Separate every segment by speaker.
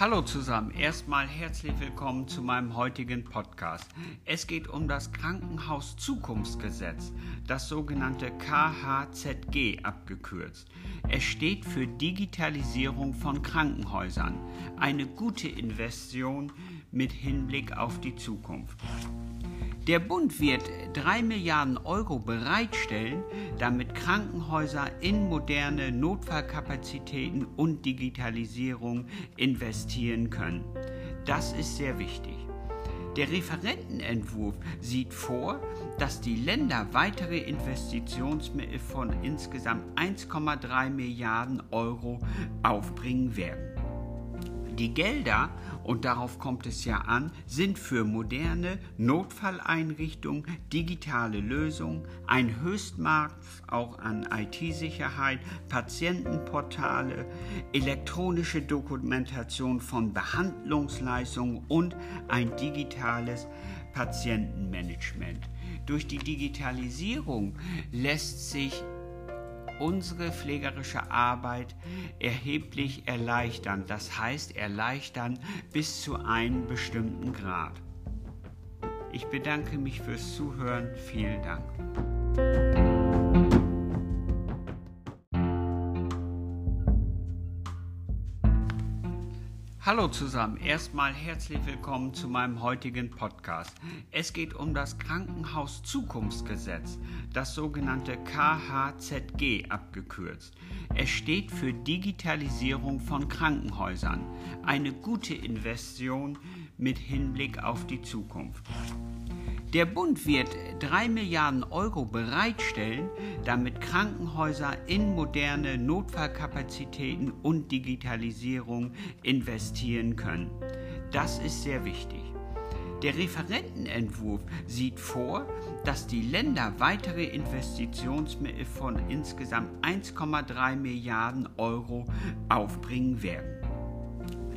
Speaker 1: Hallo zusammen, erstmal herzlich willkommen zu meinem heutigen Podcast. Es geht um das Krankenhaus Zukunftsgesetz, das sogenannte KHZG abgekürzt. Es steht für Digitalisierung von Krankenhäusern, eine gute Investition mit Hinblick auf die Zukunft. Der Bund wird 3 Milliarden Euro bereitstellen, damit Krankenhäuser in moderne Notfallkapazitäten und Digitalisierung investieren können. Das ist sehr wichtig. Der Referentenentwurf sieht vor, dass die Länder weitere Investitionsmittel von insgesamt 1,3 Milliarden Euro aufbringen werden. Die Gelder, und darauf kommt es ja an, sind für moderne Notfalleinrichtungen, digitale Lösungen, ein Höchstmaß auch an IT-Sicherheit, Patientenportale, elektronische Dokumentation von Behandlungsleistungen und ein digitales Patientenmanagement. Durch die Digitalisierung lässt sich unsere pflegerische Arbeit erheblich erleichtern. Das heißt erleichtern bis zu einem bestimmten Grad. Ich bedanke mich fürs Zuhören. Vielen Dank. Hallo zusammen, erstmal herzlich willkommen zu meinem heutigen Podcast. Es geht um das Krankenhaus Zukunftsgesetz, das sogenannte KHZG abgekürzt. Es steht für Digitalisierung von Krankenhäusern, eine gute Investition mit Hinblick auf die Zukunft. Der Bund wird 3 Milliarden Euro bereitstellen, damit Krankenhäuser in moderne Notfallkapazitäten und Digitalisierung investieren können. Das ist sehr wichtig. Der Referentenentwurf sieht vor, dass die Länder weitere Investitionsmittel von insgesamt 1,3 Milliarden Euro aufbringen werden.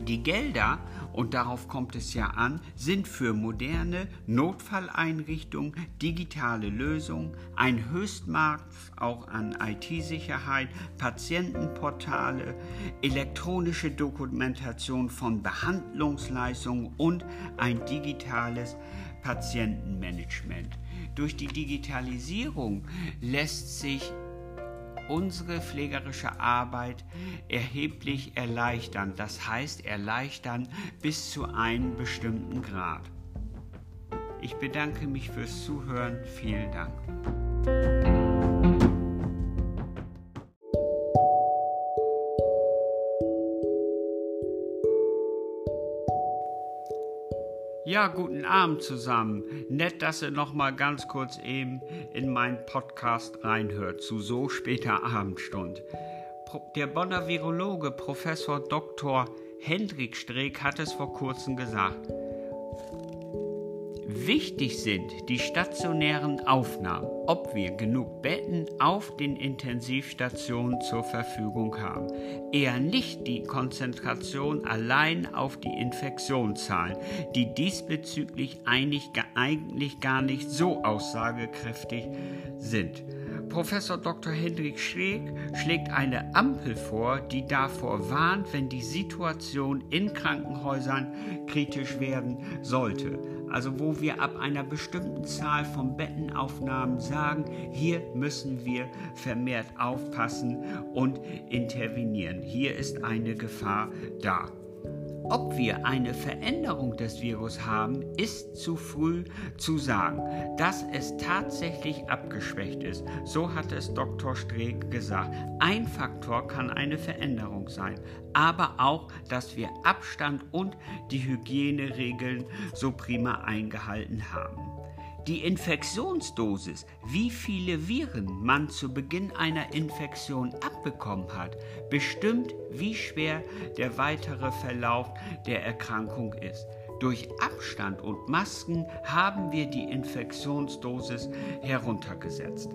Speaker 1: Die Gelder, und darauf kommt es ja an, sind für moderne Notfalleinrichtungen, digitale Lösungen, ein Höchstmaß auch an IT-Sicherheit, Patientenportale, elektronische Dokumentation von Behandlungsleistungen und ein digitales Patientenmanagement. Durch die Digitalisierung lässt sich unsere pflegerische Arbeit erheblich erleichtern. Das heißt erleichtern bis zu einem bestimmten Grad. Ich bedanke mich fürs Zuhören. Vielen Dank. Ja, guten Abend zusammen. Nett, dass ihr noch mal ganz kurz eben in meinen Podcast reinhört zu so später Abendstunde. Der Bonner Virologe Professor Dr. Hendrik Streeck hat es vor kurzem gesagt. Wichtig sind die stationären Aufnahmen, ob wir genug Betten auf den Intensivstationen zur Verfügung haben. Eher nicht die Konzentration allein auf die Infektionszahlen, die diesbezüglich eigentlich gar nicht so aussagekräftig sind. Professor Dr. Hendrik Schräg schlägt eine Ampel vor, die davor warnt, wenn die Situation in Krankenhäusern kritisch werden sollte also wo wir ab einer bestimmten Zahl von Bettenaufnahmen sagen, hier müssen wir vermehrt aufpassen und intervenieren. Hier ist eine Gefahr da. Ob wir eine Veränderung des Virus haben, ist zu früh zu sagen. Dass es tatsächlich abgeschwächt ist, so hat es Dr. Streeck gesagt. Ein Faktor kann eine Veränderung sein, aber auch, dass wir Abstand und die Hygieneregeln so prima eingehalten haben. Die Infektionsdosis, wie viele Viren man zu Beginn einer Infektion abbekommen hat, bestimmt, wie schwer der weitere Verlauf der Erkrankung ist. Durch Abstand und Masken haben wir die Infektionsdosis heruntergesetzt.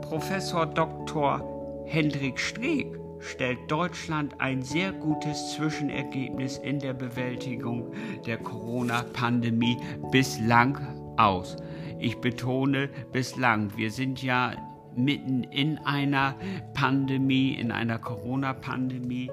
Speaker 1: Professor Dr. Hendrik Streeck stellt Deutschland ein sehr gutes Zwischenergebnis in der Bewältigung der Corona-Pandemie bislang aus. Ich betone bislang. Wir sind ja mitten in einer Pandemie, in einer Corona-Pandemie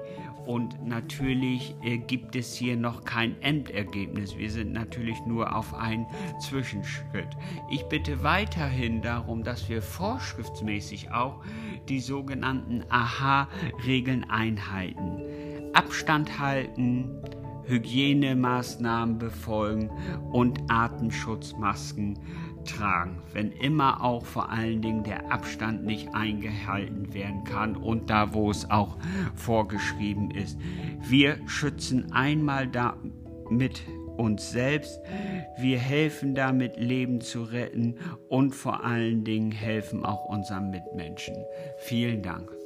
Speaker 1: Und natürlich äh, gibt es hier noch kein Endergebnis. Wir sind natürlich nur auf einen Zwischenschritt. Ich bitte weiterhin darum, dass wir vorschriftsmäßig auch die sogenannten AHA-Regeln einhalten. Abstand halten, Hygienemaßnahmen befolgen und Atemschutzmasken tragen, wenn immer auch vor allen Dingen der Abstand nicht eingehalten werden kann und da, wo es auch vorgeschrieben ist. Wir schützen einmal damit uns selbst, wir helfen damit, Leben zu retten und vor allen Dingen helfen auch unseren Mitmenschen. Vielen Dank.